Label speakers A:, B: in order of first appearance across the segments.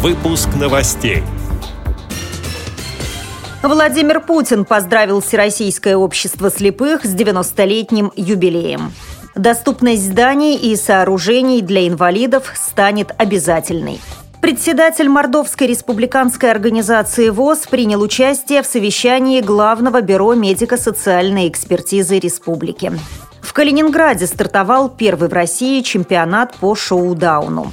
A: Выпуск новостей.
B: Владимир Путин поздравил Всероссийское общество слепых с 90-летним юбилеем. Доступность зданий и сооружений для инвалидов станет обязательной. Председатель Мордовской республиканской организации ВОЗ принял участие в совещании Главного бюро медико-социальной экспертизы республики. В Калининграде стартовал первый в России чемпионат по шоу-дауну.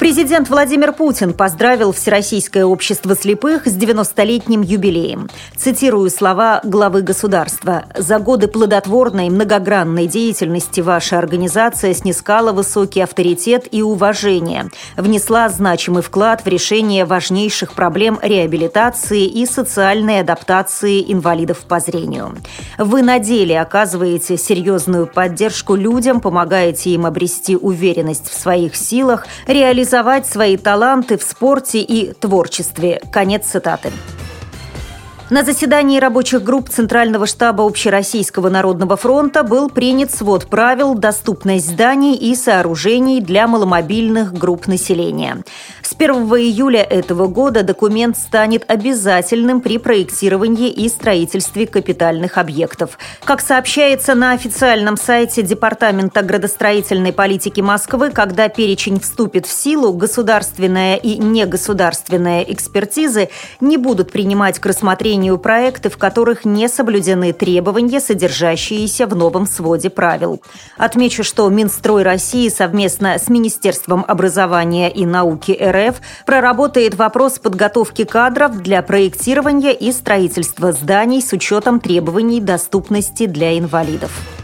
B: Президент Владимир Путин поздравил Всероссийское общество слепых с 90-летним юбилеем. Цитирую слова главы государства. «За годы плодотворной многогранной деятельности ваша организация снискала высокий авторитет и уважение, внесла значимый вклад в решение важнейших проблем реабилитации и социальной адаптации инвалидов по зрению. Вы на деле оказываете серьезную поддержку людям, помогаете им обрести уверенность в своих силах, реализовать реализовать свои таланты в спорте и творчестве. Конец цитаты. На заседании рабочих групп Центрального штаба Общероссийского народного фронта был принят свод правил «Доступность зданий и сооружений для маломобильных групп населения». С 1 июля этого года документ станет обязательным при проектировании и строительстве капитальных объектов. Как сообщается на официальном сайте Департамента градостроительной политики Москвы, когда перечень вступит в силу, государственная и негосударственная экспертизы не будут принимать к рассмотрению рассмотрению проекты, в которых не соблюдены требования, содержащиеся в новом своде правил. Отмечу, что Минстрой России совместно с Министерством образования и науки РФ проработает вопрос подготовки кадров для проектирования и строительства зданий с учетом требований доступности для инвалидов.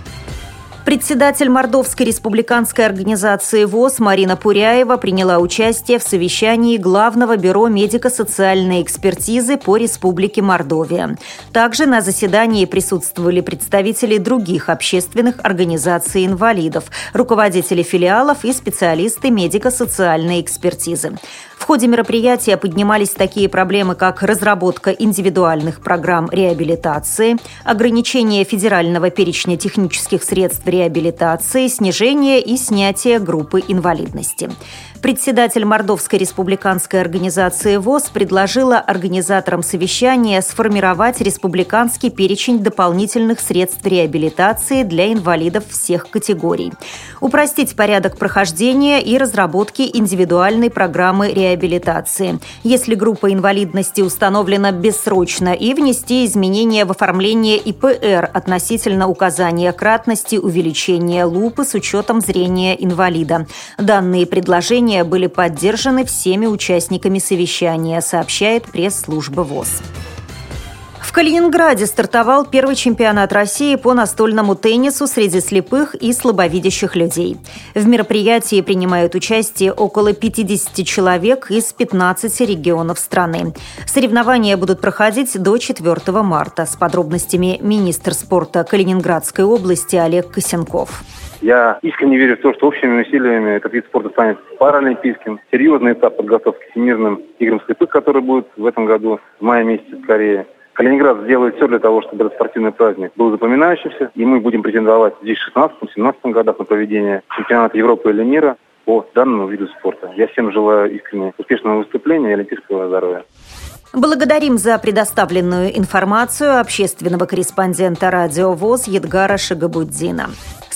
B: Председатель Мордовской республиканской организации ВОЗ Марина Пуряева приняла участие в совещании Главного бюро медико-социальной экспертизы по Республике Мордовия. Также на заседании присутствовали представители других общественных организаций инвалидов, руководители филиалов и специалисты медико-социальной экспертизы. В ходе мероприятия поднимались такие проблемы, как разработка индивидуальных программ реабилитации, ограничение федерального перечня технических средств снижение и снятие группы инвалидности. Председатель Мордовской республиканской организации ВОЗ предложила организаторам совещания сформировать республиканский перечень дополнительных средств реабилитации для инвалидов всех категорий, упростить порядок прохождения и разработки индивидуальной программы реабилитации, если группа инвалидности установлена бессрочно, и внести изменения в оформление ИПР относительно указания кратности увеличения лупы с учетом зрения инвалида. Данные предложения были поддержаны всеми участниками совещания, сообщает пресс-служба ВОЗ. В Калининграде стартовал первый чемпионат России по настольному теннису среди слепых и слабовидящих людей. В мероприятии принимают участие около 50 человек из 15 регионов страны. Соревнования будут проходить до 4 марта. С подробностями министр спорта Калининградской области Олег Косенков.
C: Я искренне верю в то, что общими усилиями этот вид спорта станет паралимпийским. Серьезный этап подготовки к Всемирным играм слепых, который будет в этом году, в мае месяце скорее. Калининград сделает все для того, чтобы этот спортивный праздник был запоминающимся, и мы будем претендовать здесь в 16-17 годах на проведение чемпионата Европы или мира по данному виду спорта. Я всем желаю искренне успешного выступления и олимпийского здоровья.
B: Благодарим за предоставленную информацию общественного корреспондента радио ВОЗ Едгара Шагабуддина.